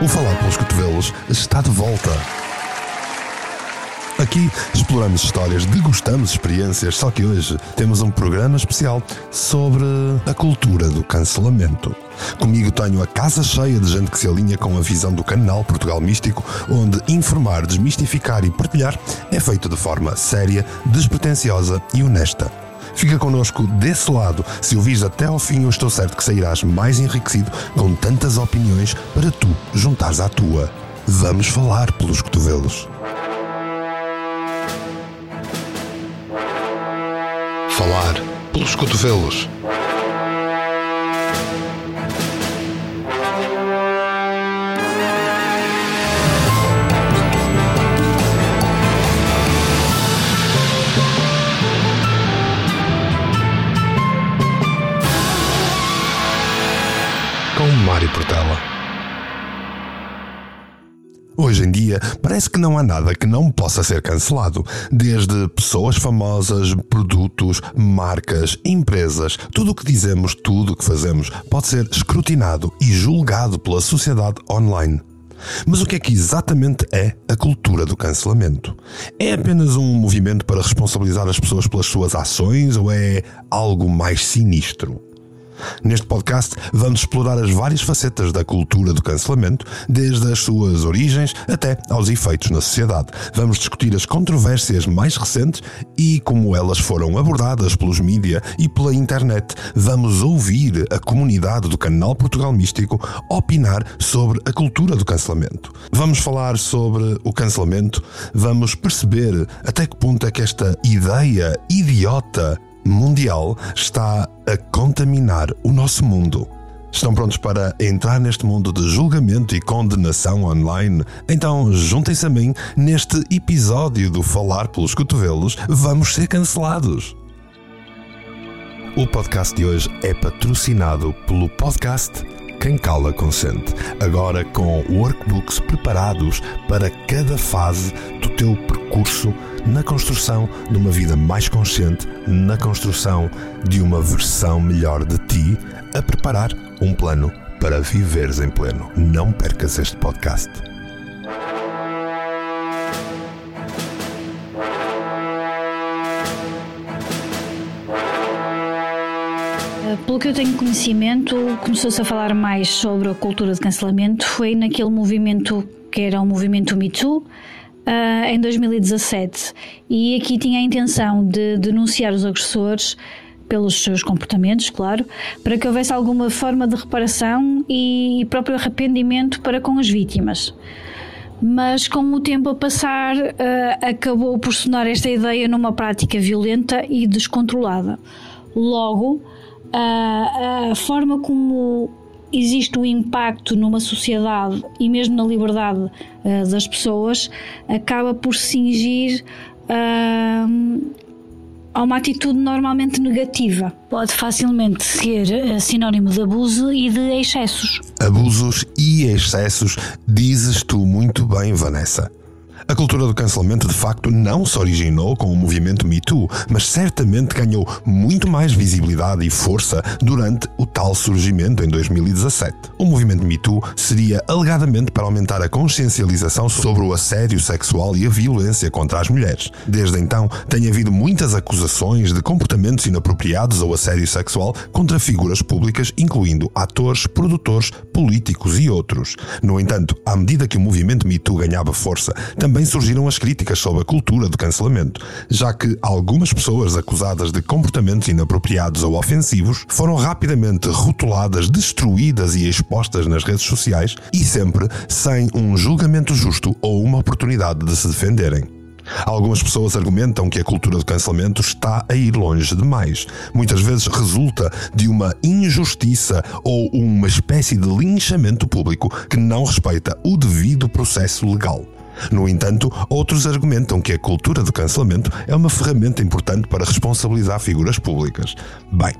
O Falar pelos Cotovelos está de volta. Aqui exploramos histórias, degustamos experiências, só que hoje temos um programa especial sobre a cultura do cancelamento. Comigo tenho a casa cheia de gente que se alinha com a visão do canal Portugal Místico, onde informar, desmistificar e partilhar é feito de forma séria, despretensiosa e honesta. Fica connosco desse lado. Se o vires até ao fim, eu estou certo que sairás mais enriquecido com tantas opiniões para tu juntares à tua. Vamos falar pelos cotovelos. Falar pelos cotovelos. Mário Portela. Hoje em dia, parece que não há nada que não possa ser cancelado. Desde pessoas famosas, produtos, marcas, empresas, tudo o que dizemos, tudo o que fazemos pode ser escrutinado e julgado pela sociedade online. Mas o que é que exatamente é a cultura do cancelamento? É apenas um movimento para responsabilizar as pessoas pelas suas ações ou é algo mais sinistro? Neste podcast, vamos explorar as várias facetas da cultura do cancelamento, desde as suas origens até aos efeitos na sociedade. Vamos discutir as controvérsias mais recentes e como elas foram abordadas pelos mídia e pela internet. Vamos ouvir a comunidade do canal Portugal Místico opinar sobre a cultura do cancelamento. Vamos falar sobre o cancelamento, vamos perceber até que ponto é que esta ideia idiota mundial está a contaminar o nosso mundo. Estão prontos para entrar neste mundo de julgamento e condenação online? Então juntem-se a mim neste episódio do Falar pelos Cotovelos. Vamos ser cancelados! O podcast de hoje é patrocinado pelo podcast Quem Cala Consente. Agora com workbooks preparados para cada fase do teu percurso na construção de uma vida mais consciente, na construção de uma versão melhor de ti, a preparar um plano para viveres em pleno. Não percas este podcast. Pelo que eu tenho conhecimento, começou-se a falar mais sobre a cultura de cancelamento foi naquele movimento que era o movimento Me Too, uh, em 2017. E aqui tinha a intenção de denunciar os agressores pelos seus comportamentos, claro, para que houvesse alguma forma de reparação e próprio arrependimento para com as vítimas. Mas com o tempo a passar, uh, acabou por sonar esta ideia numa prática violenta e descontrolada. Logo, a, a forma como existe o impacto numa sociedade e mesmo na liberdade uh, das pessoas acaba por cingir uh, a uma atitude normalmente negativa. Pode facilmente ser uh, sinónimo de abuso e de excessos. Abusos e excessos, dizes tu muito bem, Vanessa. A cultura do cancelamento de facto não se originou com o movimento Me Too, mas certamente ganhou muito mais visibilidade e força durante o tal surgimento em 2017. O movimento Me Too seria alegadamente para aumentar a consciencialização sobre o assédio sexual e a violência contra as mulheres. Desde então, tem havido muitas acusações de comportamentos inapropriados ou assédio sexual contra figuras públicas, incluindo atores, produtores, políticos e outros. No entanto, à medida que o movimento Me Too ganhava força, também surgiram as críticas sobre a cultura do cancelamento, já que algumas pessoas acusadas de comportamentos inapropriados ou ofensivos foram rapidamente rotuladas, destruídas e expostas nas redes sociais e sempre sem um julgamento justo ou uma oportunidade de se defenderem. Algumas pessoas argumentam que a cultura do cancelamento está a ir longe demais. Muitas vezes resulta de uma injustiça ou uma espécie de linchamento público que não respeita o devido processo legal. No entanto, outros argumentam que a cultura do cancelamento é uma ferramenta importante para responsabilizar figuras públicas. Bem,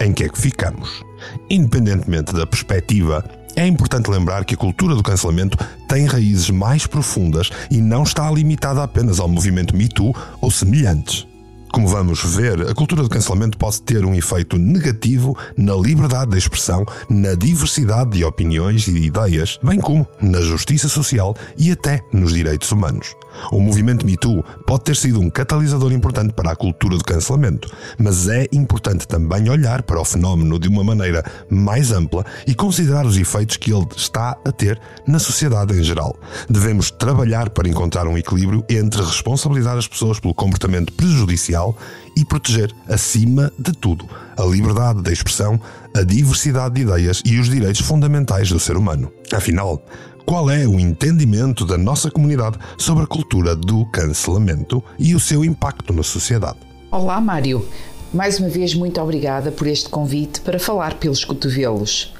em que é que ficamos? Independentemente da perspectiva, é importante lembrar que a cultura do cancelamento tem raízes mais profundas e não está limitada apenas ao movimento Me Too ou semelhantes. Como vamos ver, a cultura do cancelamento pode ter um efeito negativo na liberdade de expressão, na diversidade de opiniões e de ideias, bem como na justiça social e até nos direitos humanos. O movimento Me Too pode ter sido um catalisador importante para a cultura do cancelamento, mas é importante também olhar para o fenómeno de uma maneira mais ampla e considerar os efeitos que ele está a ter na sociedade em geral. Devemos trabalhar para encontrar um equilíbrio entre responsabilizar as pessoas pelo comportamento prejudicial e proteger, acima de tudo, a liberdade de expressão, a diversidade de ideias e os direitos fundamentais do ser humano. Afinal, qual é o entendimento da nossa comunidade sobre a cultura do cancelamento e o seu impacto na sociedade. Olá, Mário. Mais uma vez, muito obrigada por este convite para falar pelos cotovelos.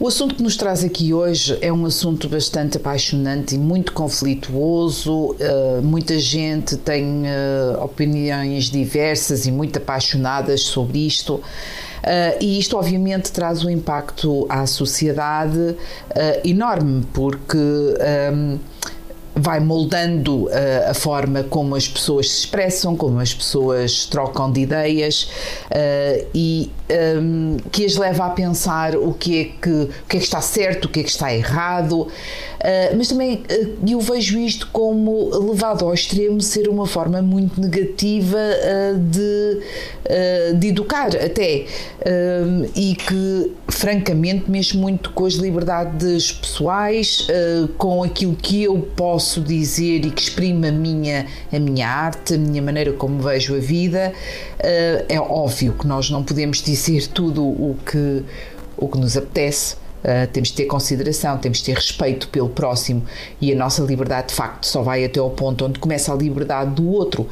O assunto que nos traz aqui hoje é um assunto bastante apaixonante e muito conflituoso. Uh, muita gente tem uh, opiniões diversas e muito apaixonadas sobre isto. Uh, e isto, obviamente, traz um impacto à sociedade uh, enorme, porque. Um, vai moldando uh, a forma como as pessoas se expressam, como as pessoas trocam de ideias uh, e um, que as leva a pensar o que é que, o que, é que está certo, o que é que está errado, uh, mas também eu vejo isto como levado ao extremo ser uma forma muito negativa de, de educar até e que francamente mexe muito com as liberdades pessoais, com aquilo que eu posso dizer e que exprime a minha, a minha arte, a minha maneira como vejo a vida. Uh, é óbvio que nós não podemos dizer tudo o que, o que nos apetece. Uh, temos de ter consideração, temos de ter respeito pelo próximo e a nossa liberdade de facto só vai até ao ponto onde começa a liberdade do outro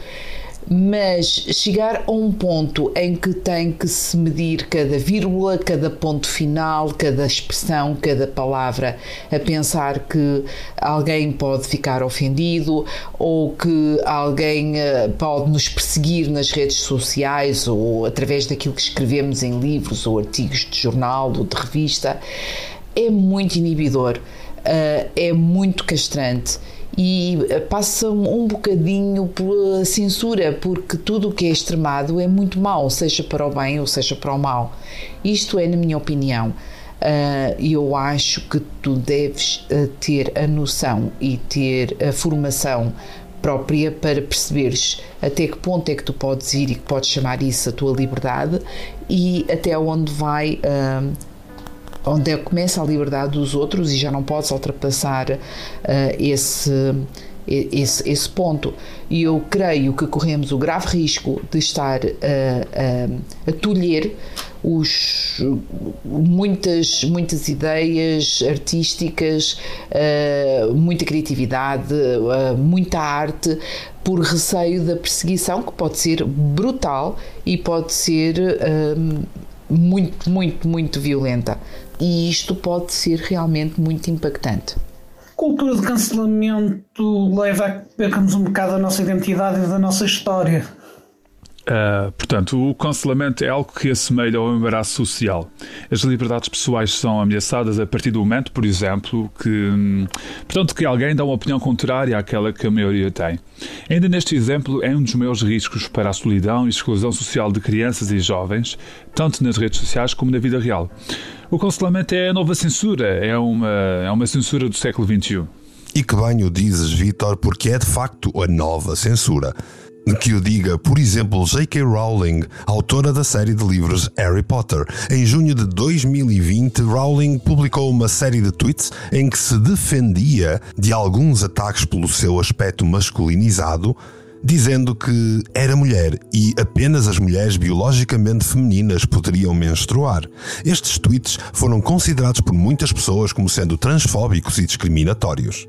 mas chegar a um ponto em que tem que se medir cada vírgula, cada ponto final, cada expressão, cada palavra, a pensar que alguém pode ficar ofendido ou que alguém eh, pode nos perseguir nas redes sociais ou através daquilo que escrevemos em livros ou artigos de jornal ou de revista, é muito inibidor, eh, é muito castrante e eh, passa um bocadinho pela censura, porque tudo o que é extremado é muito mau, seja para o bem ou seja para o mal. Isto é, na minha opinião. Uh, eu acho que tu deves uh, ter a noção e ter a formação própria para perceberes até que ponto é que tu podes ir e que podes chamar isso a tua liberdade e até onde vai uh, onde é começa a liberdade dos outros e já não podes ultrapassar uh, esse, esse, esse ponto. E eu creio que corremos o grave risco de estar a, a, a tolher os, muitas, muitas ideias artísticas, uh, muita criatividade, uh, muita arte, por receio da perseguição, que pode ser brutal e pode ser uh, muito, muito, muito violenta e isto pode ser realmente muito impactante. Cultura de cancelamento leva a que percamos um bocado a nossa identidade e da nossa história. Uh, portanto, o cancelamento é algo que assemelha ao embaraço social. As liberdades pessoais são ameaçadas a partir do momento, por exemplo, que, portanto, que alguém dá uma opinião contrária àquela que a maioria tem. Ainda neste exemplo, é um dos maiores riscos para a solidão e exclusão social de crianças e jovens, tanto nas redes sociais como na vida real. O cancelamento é a nova censura, é uma, é uma censura do século XXI. E que bem o dizes, Vitor, porque é de facto a nova censura. Que o diga, por exemplo, J.K. Rowling, autora da série de livros Harry Potter. Em junho de 2020, Rowling publicou uma série de tweets em que se defendia de alguns ataques pelo seu aspecto masculinizado dizendo que era mulher e apenas as mulheres biologicamente femininas poderiam menstruar. Estes tweets foram considerados por muitas pessoas como sendo transfóbicos e discriminatórios.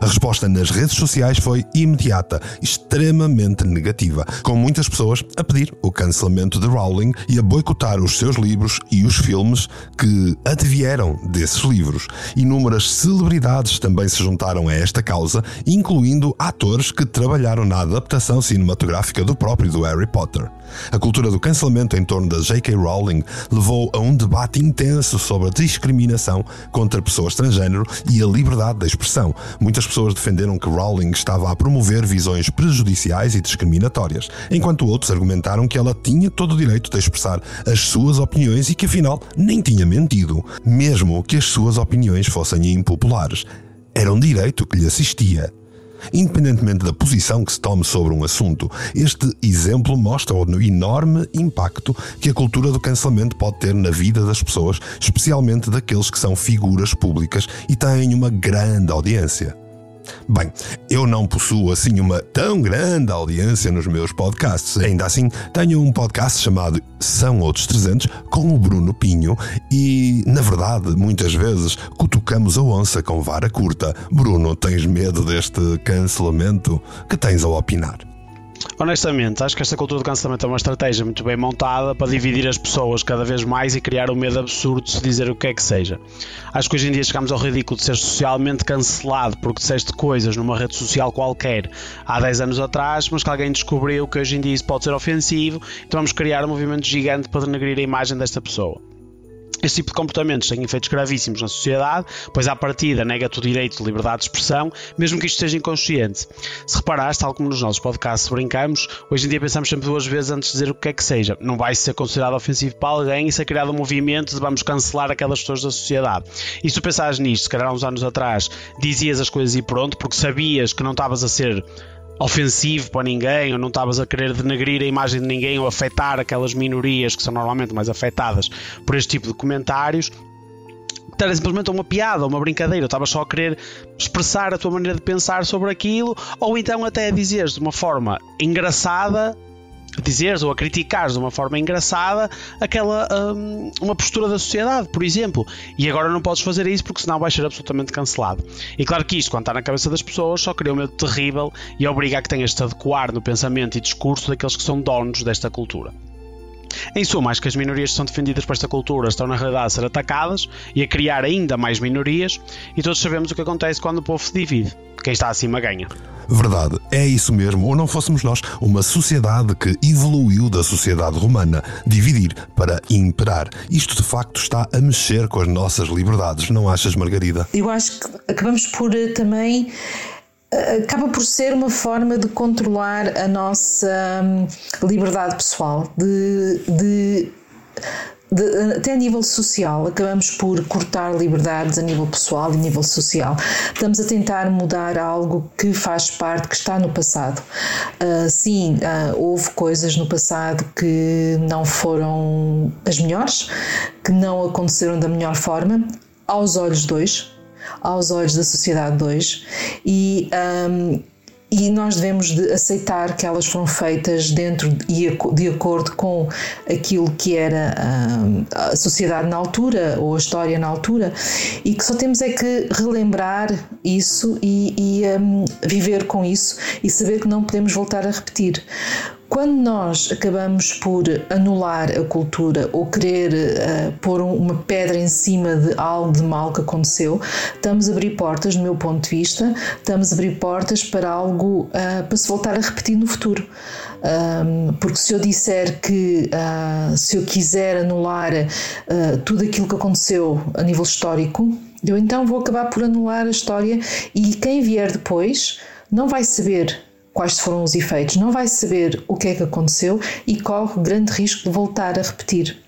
A resposta nas redes sociais foi imediata, extremamente negativa, com muitas pessoas a pedir o cancelamento de Rowling e a boicotar os seus livros e os filmes que advieram desses livros. Inúmeras celebridades também se juntaram a esta causa, incluindo atores que trabalharam na adaptação cinematográfica do próprio do Harry Potter. A cultura do cancelamento em torno da J.K. Rowling levou a um debate intenso sobre a discriminação contra pessoas transgênero e a liberdade de expressão. Muitas Muitas pessoas defenderam que Rowling estava a promover visões prejudiciais e discriminatórias, enquanto outros argumentaram que ela tinha todo o direito de expressar as suas opiniões e que afinal nem tinha mentido, mesmo que as suas opiniões fossem impopulares. Era um direito que lhe assistia. Independentemente da posição que se tome sobre um assunto, este exemplo mostra o enorme impacto que a cultura do cancelamento pode ter na vida das pessoas, especialmente daqueles que são figuras públicas e têm uma grande audiência. Bem, eu não possuo assim uma tão grande audiência nos meus podcasts. Ainda assim, tenho um podcast chamado São Outros 300 com o Bruno Pinho e, na verdade, muitas vezes cutucamos a onça com vara curta. Bruno, tens medo deste cancelamento? Que tens a opinar? Honestamente, acho que esta cultura de cancelamento é uma estratégia muito bem montada para dividir as pessoas cada vez mais e criar o um medo absurdo de se dizer o que é que seja. Acho que hoje em dia chegamos ao ridículo de ser socialmente cancelado porque disseste coisas numa rede social qualquer há 10 anos atrás, mas que alguém descobriu que hoje em dia isso pode ser ofensivo, então vamos criar um movimento gigante para denegrir a imagem desta pessoa. Este tipo de comportamentos têm efeitos gravíssimos na sociedade, pois à partida nega-te o direito de liberdade de expressão, mesmo que isto seja inconsciente. Se reparaste, tal como nos nossos podcasts brincamos, hoje em dia pensamos sempre duas vezes antes de dizer o que é que seja. Não vai ser considerado ofensivo para alguém e ser criado um movimento de vamos cancelar aquelas pessoas da sociedade. E se tu pensares nisto, se calhar há uns anos atrás, dizias as coisas e pronto, porque sabias que não estavas a ser ofensivo para ninguém, ou não estavas a querer denegrir a imagem de ninguém ou afetar aquelas minorias que são normalmente mais afetadas por este tipo de comentários, era simplesmente uma piada, uma brincadeira, estavas só a querer expressar a tua maneira de pensar sobre aquilo, ou então até a dizeres de uma forma engraçada dizeres ou a criticares de uma forma engraçada aquela um, uma postura da sociedade, por exemplo. E agora não podes fazer isso porque senão vais ser absolutamente cancelado. E claro que isto, quando está na cabeça das pessoas, só cria um medo terrível e obriga a que tenhas de te adequar no pensamento e discurso daqueles que são donos desta cultura. Em suma, acho que as minorias que são defendidas por esta cultura estão na realidade a ser atacadas e a criar ainda mais minorias, e todos sabemos o que acontece quando o povo se divide. Quem está acima ganha. Verdade, é isso mesmo, ou não fôssemos nós uma sociedade que evoluiu da sociedade romana, dividir para imperar. Isto de facto está a mexer com as nossas liberdades, não achas, Margarida? Eu acho que acabamos por eh, também acaba por ser uma forma de controlar a nossa hum, liberdade pessoal, de, de, de, até a nível social, acabamos por cortar liberdades a nível pessoal e a nível social. Estamos a tentar mudar algo que faz parte, que está no passado. Uh, sim, uh, houve coisas no passado que não foram as melhores, que não aconteceram da melhor forma, aos olhos hoje aos olhos da sociedade de hoje e um, e nós devemos de aceitar que elas foram feitas dentro e de acordo com aquilo que era a sociedade na altura ou a história na altura e que só temos é que relembrar isso e, e um, viver com isso e saber que não podemos voltar a repetir. Quando nós acabamos por anular a cultura ou querer uh, pôr uma pedra em cima de algo de mal que aconteceu, estamos a abrir portas, do meu ponto de vista, estamos a abrir portas para algo uh, para se voltar a repetir no futuro. Um, porque se eu disser que uh, se eu quiser anular tudo aquilo que aconteceu a nível histórico, eu então vou acabar por anular a história e quem vier depois não vai saber quais foram os efeitos, não vai saber o que é que aconteceu e corre grande risco de voltar a repetir.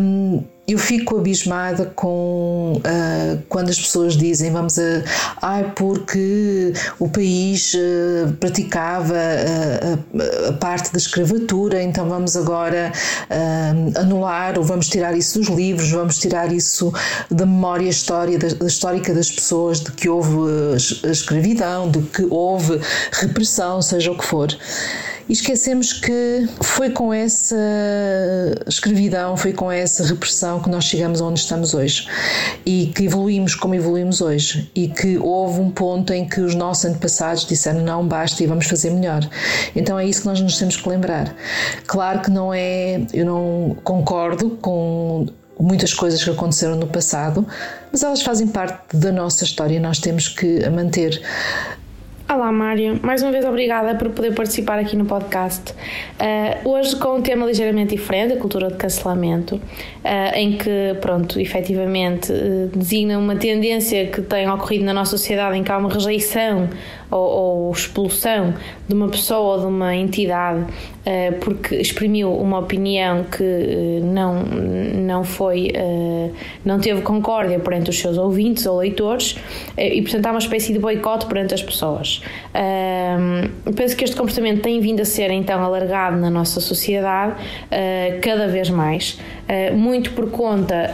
Um, eu fico abismada com uh, quando as pessoas dizem vamos a ai porque o país uh, praticava uh, a parte da escravatura então vamos agora anular ou vamos tirar isso dos livros vamos tirar isso da memória história da, da histórica das pessoas de que houve a escravidão de que houve repressão seja o que for e esquecemos que foi com essa escravidão, foi com essa repressão que nós chegamos onde estamos hoje e que evoluímos como evoluímos hoje e que houve um ponto em que os nossos antepassados disseram não basta e vamos fazer melhor. Então é isso que nós nos temos que lembrar. Claro que não é, eu não concordo com muitas coisas que aconteceram no passado, mas elas fazem parte da nossa história e nós temos que a manter Olá, Mário. Mais uma vez, obrigada por poder participar aqui no podcast. Uh, hoje, com um tema ligeiramente diferente, a cultura de cancelamento, uh, em que, pronto, efetivamente, uh, designa uma tendência que tem ocorrido na nossa sociedade em que há uma rejeição ou, ou expulsão de uma pessoa ou de uma entidade uh, porque exprimiu uma opinião que uh, não, não foi, uh, não teve concórdia perante os seus ouvintes ou leitores e, portanto, há uma espécie de boicote perante as pessoas. penso que este comportamento tem vindo a ser, então, alargado na nossa sociedade cada vez mais, muito por conta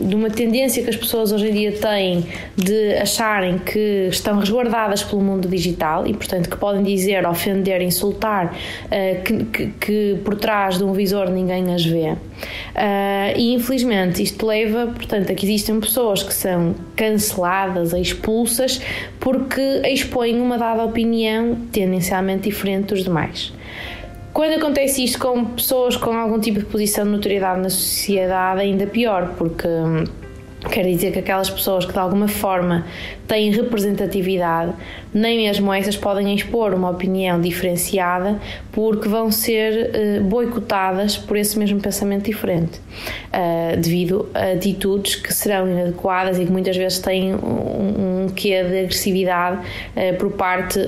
de uma tendência que as pessoas hoje em dia têm de acharem que estão resguardadas guardadas pelo mundo digital e, portanto, que podem dizer, ofender, insultar, uh, que, que, que, por trás de um visor ninguém as vê. Uh, e infelizmente isto leva, portanto, a que existem pessoas que são canceladas, expulsas, porque expõem uma dada opinião tendencialmente diferente dos demais. Quando acontece isto com pessoas com algum tipo de posição de notoriedade na sociedade, ainda pior, porque hum, Quer dizer que aquelas pessoas que de alguma forma têm representatividade, nem mesmo essas podem expor uma opinião diferenciada porque vão ser uh, boicotadas por esse mesmo pensamento diferente, uh, devido a atitudes que serão inadequadas e que muitas vezes têm um, um quê de agressividade uh, por parte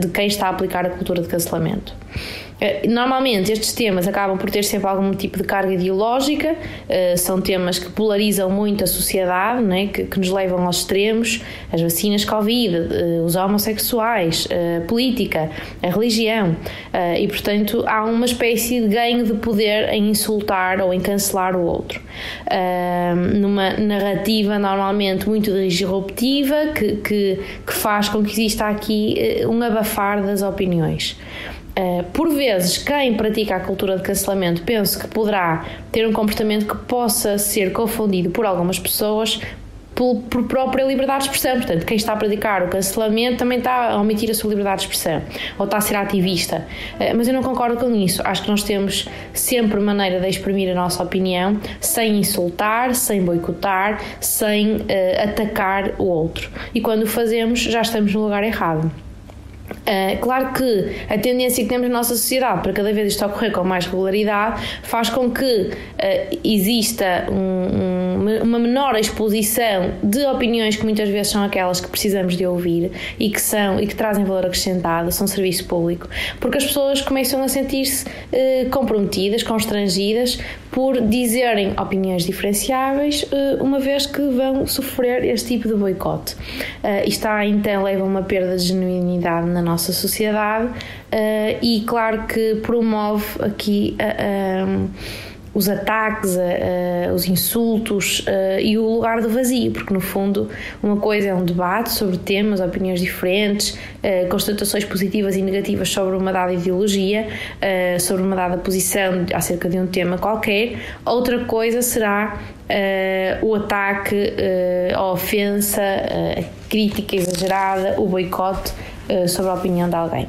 de quem está a aplicar a cultura de cancelamento. Eh, normalmente estes temas acabam por ter sempre algum tipo de carga ideológica, eh, são temas que polarizam muito a sociedade, né? que, que nos levam aos extremos, as vacinas Covid, eh, os homossexuais, a política, a religião, e portanto há uma espécie de ganho de poder em insultar ou em cancelar o outro. Numa narrativa normalmente muito disruptiva que, que, que faz com que exista aqui um abafar das opiniões. Uh, por vezes, quem pratica a cultura de cancelamento penso que poderá ter um comportamento que possa ser confundido por algumas pessoas por, por, própria liberdade de expressão. Portanto, quem está a praticar o cancelamento também está a omitir a sua liberdade de expressão ou está a ser ativista. Uh, mas eu não concordo com isso. Acho que nós temos sempre maneira de exprimir a nossa opinião sem insultar, sem boicotar, sem uh, atacar o outro. E quando o fazemos, já estamos no lugar errado. Uh, claro que a tendência que temos na nossa sociedade para cada vez isto ocorrer com mais regularidade faz com que uh, exista um, um, uma menor exposição de opiniões que muitas vezes são aquelas que precisamos de ouvir e que são e que trazem valor acrescentado, são serviço público, porque as pessoas começam a sentir-se uh, comprometidas, constrangidas por dizerem opiniões diferenciáveis, uma vez que vão sofrer este tipo de boicote. Uh, isto então leva a uma perda de genuinidade na nossa sociedade uh, e, claro, que promove aqui uh, os ataques, os insultos e o lugar do vazio, porque no fundo uma coisa é um debate sobre temas, opiniões diferentes, constatações positivas e negativas sobre uma dada ideologia, sobre uma dada posição acerca de um tema qualquer, outra coisa será Uh, o ataque, a ofensa, a crítica exagerada, o boicote eh, sobre a opinião de alguém.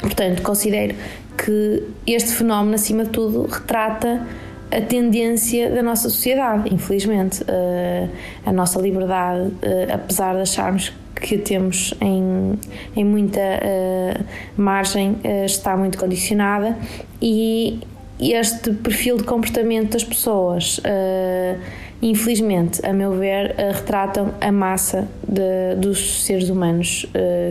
Portanto, considero que este fenómeno, acima de tudo, retrata a tendência da nossa sociedade, infelizmente. Uh, a nossa liberdade, uh, apesar de acharmos que temos em, em muita uh, margem, está muito condicionada e este perfil de comportamento das pessoas infelizmente, a meu ver, retratam a massa de, dos seres humanos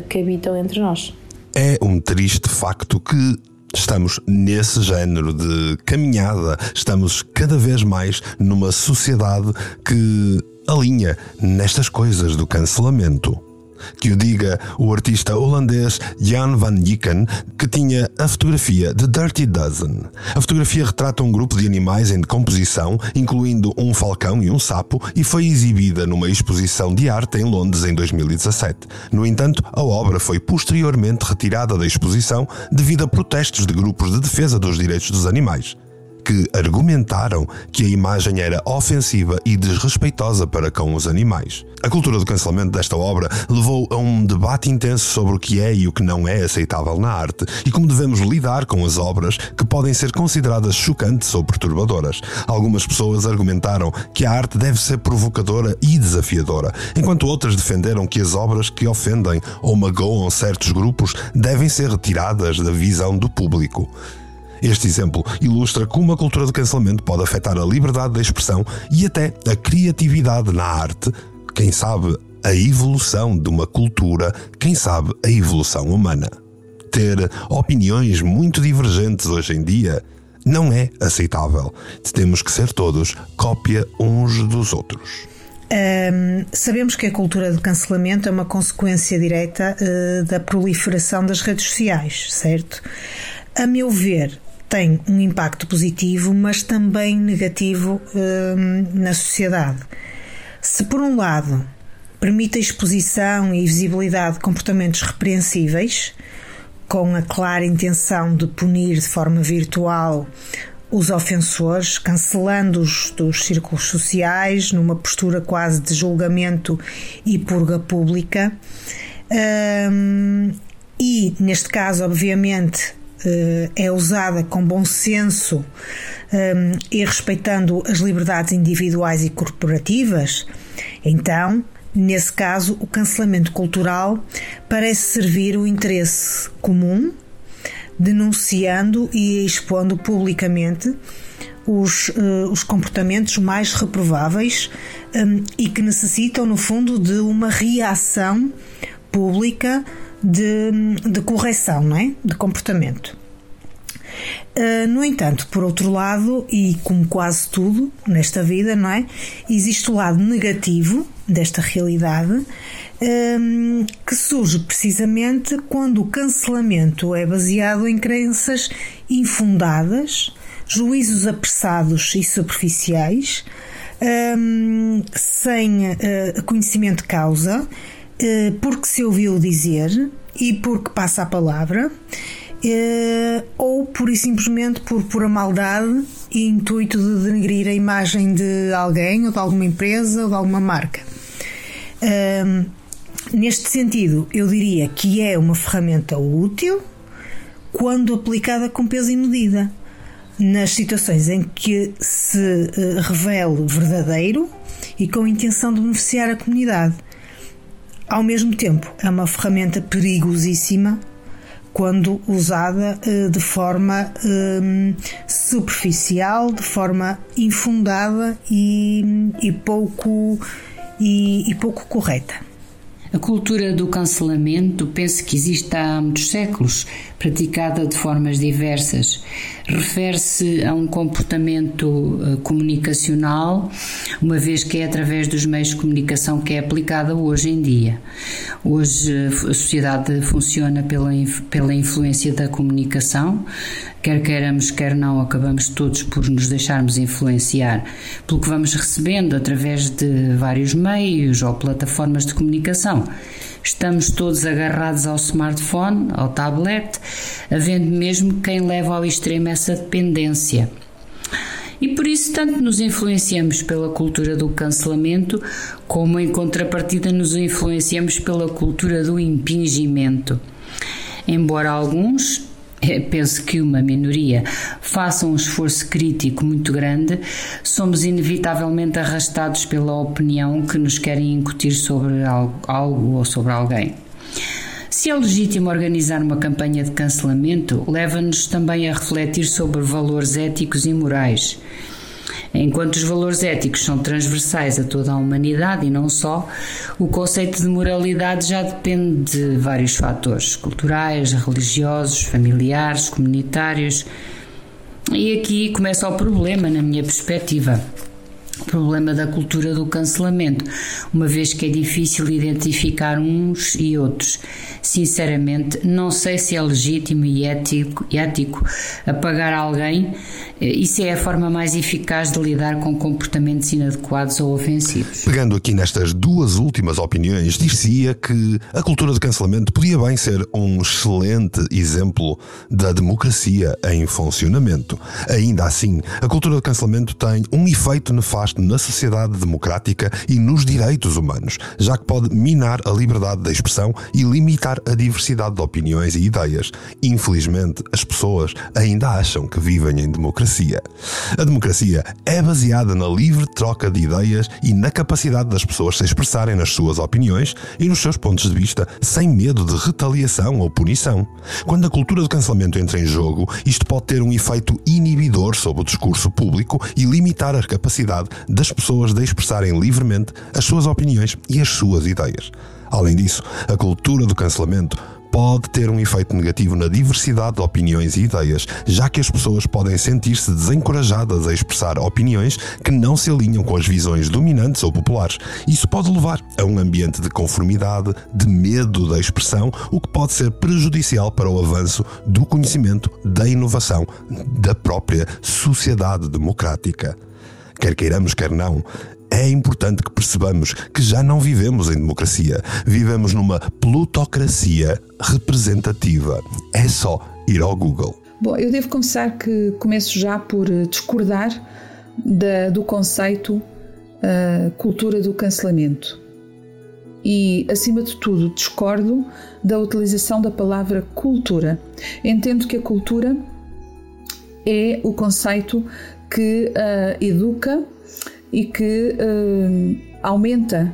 que habitam entre nós. É um triste facto que Estamos nesse género de caminhada, estamos cada vez mais numa sociedade que alinha nestas coisas do cancelamento. Que o diga o artista holandês Jan van Dieken, que tinha a fotografia The Dirty Dozen. A fotografia retrata um grupo de animais em decomposição, incluindo um falcão e um sapo, e foi exibida numa exposição de arte em Londres em 2017. No entanto, a obra foi posteriormente retirada da exposição devido a protestos de grupos de defesa dos direitos dos animais. Que argumentaram que a imagem era ofensiva e desrespeitosa para com os animais. A cultura do cancelamento desta obra levou a um debate intenso sobre o que é e o que não é aceitável na arte e como devemos lidar com as obras que podem ser consideradas chocantes ou perturbadoras. Algumas pessoas argumentaram que a arte deve ser provocadora e desafiadora, enquanto outras defenderam que as obras que ofendem ou magoam certos grupos devem ser retiradas da visão do público. Este exemplo ilustra como a cultura do cancelamento pode afetar a liberdade de expressão e até a criatividade na arte, quem sabe a evolução de uma cultura, quem sabe a evolução humana. Ter opiniões muito divergentes hoje em dia não é aceitável. Temos que ser todos cópia uns dos outros. Um, sabemos que a cultura do cancelamento é uma consequência direta uh, da proliferação das redes sociais, certo? A meu ver, tem um impacto positivo, mas também negativo hum, na sociedade. Se, por um lado, permite a exposição e visibilidade de comportamentos repreensíveis, com a clara intenção de punir de forma virtual os ofensores, cancelando-os dos círculos sociais, numa postura quase de julgamento e purga pública. Hum, e, neste caso, obviamente, é usada com bom senso um, e respeitando as liberdades individuais e corporativas, então, nesse caso, o cancelamento cultural parece servir o interesse comum, denunciando e expondo publicamente os, uh, os comportamentos mais reprováveis um, e que necessitam, no fundo, de uma reação pública de, de correção, não é? De comportamento. Uh, no entanto, por outro lado, e como quase tudo nesta vida, não é? Existe o lado negativo desta realidade um, que surge precisamente quando o cancelamento é baseado em crenças infundadas, juízos apressados e superficiais, um, sem uh, conhecimento de causa porque se ouviu dizer e porque passa a palavra, eh, ou por e simplesmente por pura maldade e intuito de denegrir a imagem de alguém ou de alguma empresa ou de alguma marca. Ehm, neste sentido, eu diria que é uma ferramenta útil quando aplicada com peso e medida. Nas situações em que se eh, revele verdadeiro e com intenção de beneficiar a comunidade. Ao mesmo tempo, é uma ferramenta perigosíssima quando usada uh, de forma um, superficial, de forma infundada e, e pouco, e, e pouco correta. A cultura do cancelamento penso que existe há muitos séculos, praticada de formas diversas. Refere-se a um comportamento eh, comunicacional, uma vez que é através dos meios de comunicação que é aplicada hoje em dia. Hoje eh, a sociedade funciona pela, pela influência da comunicação, quer queiramos, quer não, acabamos todos por nos deixarmos influenciar pelo que vamos recebendo através de vários meios ou plataformas de comunicação. Estamos todos agarrados ao smartphone, ao tablet, havendo mesmo quem leva ao extremo essa dependência. E por isso tanto nos influenciamos pela cultura do cancelamento, como em contrapartida nos influenciamos pela cultura do impingimento. Embora alguns, penso que uma minoria faça um esforço crítico muito grande, somos inevitavelmente arrastados pela opinião que nos querem incutir sobre algo ou sobre alguém. Se é legítimo organizar uma campanha de cancelamento, leva-nos também a refletir sobre valores éticos e morais Enquanto os valores éticos são transversais a toda a humanidade e não só, o conceito de moralidade já depende de vários fatores culturais, religiosos, familiares, comunitários. E aqui começa o problema, na minha perspectiva. Problema da cultura do cancelamento, uma vez que é difícil identificar uns e outros. Sinceramente, não sei se é legítimo e ético, ético apagar alguém e se é a forma mais eficaz de lidar com comportamentos inadequados ou ofensivos. Pegando aqui nestas duas últimas opiniões, dir-se-ia que a cultura de cancelamento podia bem ser um excelente exemplo da democracia em funcionamento. Ainda assim, a cultura de cancelamento tem um efeito nefasto na sociedade democrática e nos direitos humanos, já que pode minar a liberdade de expressão e limitar a diversidade de opiniões e ideias. Infelizmente, as pessoas ainda acham que vivem em democracia. A democracia é baseada na livre troca de ideias e na capacidade das pessoas se expressarem nas suas opiniões e nos seus pontos de vista sem medo de retaliação ou punição. Quando a cultura do cancelamento entra em jogo, isto pode ter um efeito inibidor sobre o discurso público e limitar a capacidade das pessoas de expressarem livremente as suas opiniões e as suas ideias. Além disso, a cultura do cancelamento pode ter um efeito negativo na diversidade de opiniões e ideias, já que as pessoas podem sentir-se desencorajadas a expressar opiniões que não se alinham com as visões dominantes ou populares. Isso pode levar a um ambiente de conformidade, de medo da expressão, o que pode ser prejudicial para o avanço do conhecimento, da inovação, da própria sociedade democrática. Quer queiramos, quer não, é importante que percebamos que já não vivemos em democracia, vivemos numa plutocracia representativa. É só ir ao Google. Bom, eu devo confessar que começo já por eh, discordar da, do conceito uh, cultura do cancelamento. E, acima de tudo, discordo da utilização da palavra cultura. Entendo que a cultura é o conceito que uh, educa e que uh, aumenta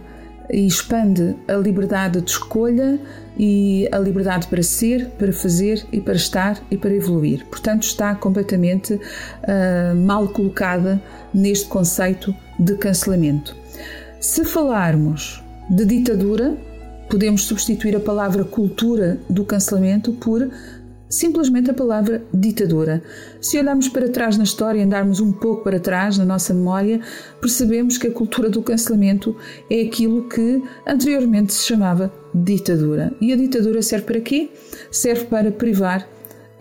e expande a liberdade de escolha e a liberdade para ser, para fazer e para estar e para evoluir. Portanto, está completamente uh, mal colocada neste conceito de cancelamento. Se falarmos de ditadura, podemos substituir a palavra cultura do cancelamento por simplesmente a palavra ditadura. Se olharmos para trás na história e andarmos um pouco para trás na nossa memória, percebemos que a cultura do cancelamento é aquilo que anteriormente se chamava ditadura. E a ditadura serve para quê? Serve para privar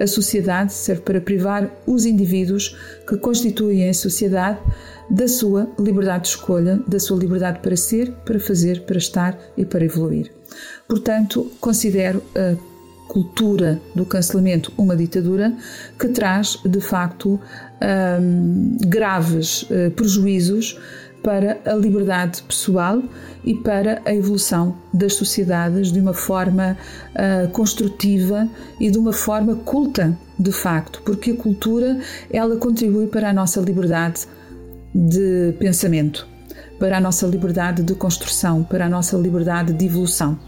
a sociedade, serve para privar os indivíduos que constituem a sociedade da sua liberdade de escolha, da sua liberdade para ser, para fazer, para estar e para evoluir. Portanto, considero a cultura do cancelamento uma ditadura que traz, de facto, um, graves uh, prejuízos para a liberdade pessoal e para a evolução das sociedades de uma forma uh, construtiva e de uma forma culta, de facto, porque a cultura ela contribui para a nossa liberdade de pensamento, para a nossa liberdade de construção, para a nossa liberdade de evolução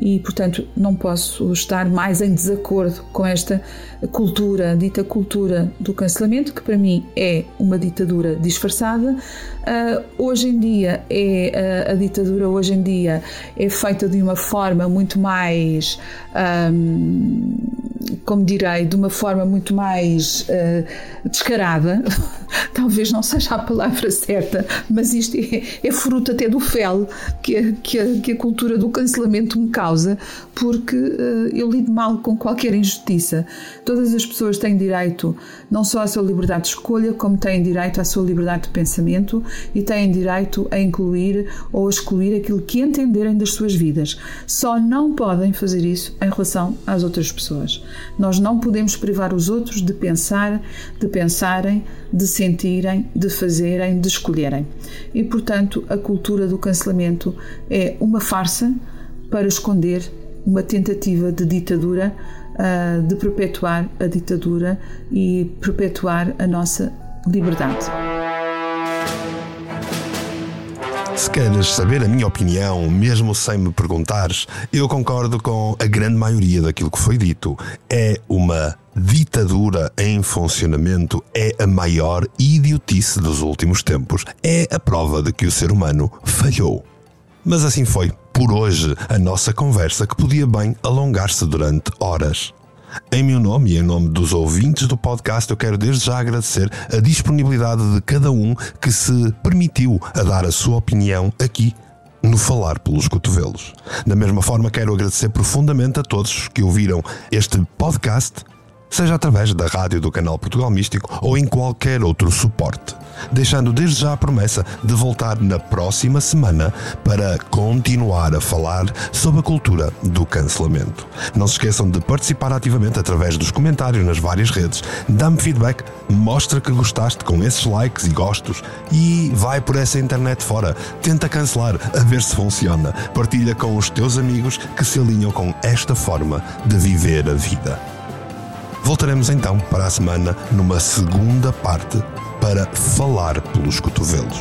e, portanto, não posso estar mais em desacordo com esta cultura, dita cultura do cancelamento, que para mim é uma ditadura disfarçada. Uh, hoje em dia, é, uh, a ditadura hoje em dia é feita de uma forma muito mais. Um, como direi, de uma forma muito mais uh, descarada, talvez não seja a palavra certa, mas isto é, é fruto até do fel que a, que, que a cultura do cancelamento me causa, porque uh, eu lido mal com qualquer injustiça. Todas as pessoas têm direito não só à sua liberdade de escolha, como têm direito à sua liberdade de pensamento e têm direito a incluir ou a excluir aquilo que entenderem das suas vidas. Só não podem fazer isso em relação às outras pessoas. Nós não podemos privar os outros de pensar, de pensarem, de sentirem, de fazerem, de escolherem. E, portanto, a cultura do cancelamento é uma farsa para esconder uma tentativa de ditadura, ah, de perpetuar a ditadura e perpetuar a nossa liberdade. Se queres saber a minha opinião, mesmo sem me perguntares, eu concordo com a grande maioria daquilo que foi dito. É uma ditadura em funcionamento, é a maior idiotice dos últimos tempos. É a prova de que o ser humano falhou. Mas assim foi, por hoje, a nossa conversa que podia bem alongar-se durante horas. Em meu nome e em nome dos ouvintes do podcast, eu quero desde já agradecer a disponibilidade de cada um que se permitiu a dar a sua opinião aqui no Falar pelos Cotovelos. Da mesma forma, quero agradecer profundamente a todos que ouviram este podcast seja através da rádio do canal Portugal Místico ou em qualquer outro suporte. Deixando desde já a promessa de voltar na próxima semana para continuar a falar sobre a cultura do cancelamento. Não se esqueçam de participar ativamente através dos comentários nas várias redes. Dá-me feedback, mostra que gostaste com esses likes e gostos e vai por essa internet fora. Tenta cancelar, a ver se funciona. Partilha com os teus amigos que se alinham com esta forma de viver a vida. Voltaremos então para a semana numa segunda parte para falar pelos cotovelos.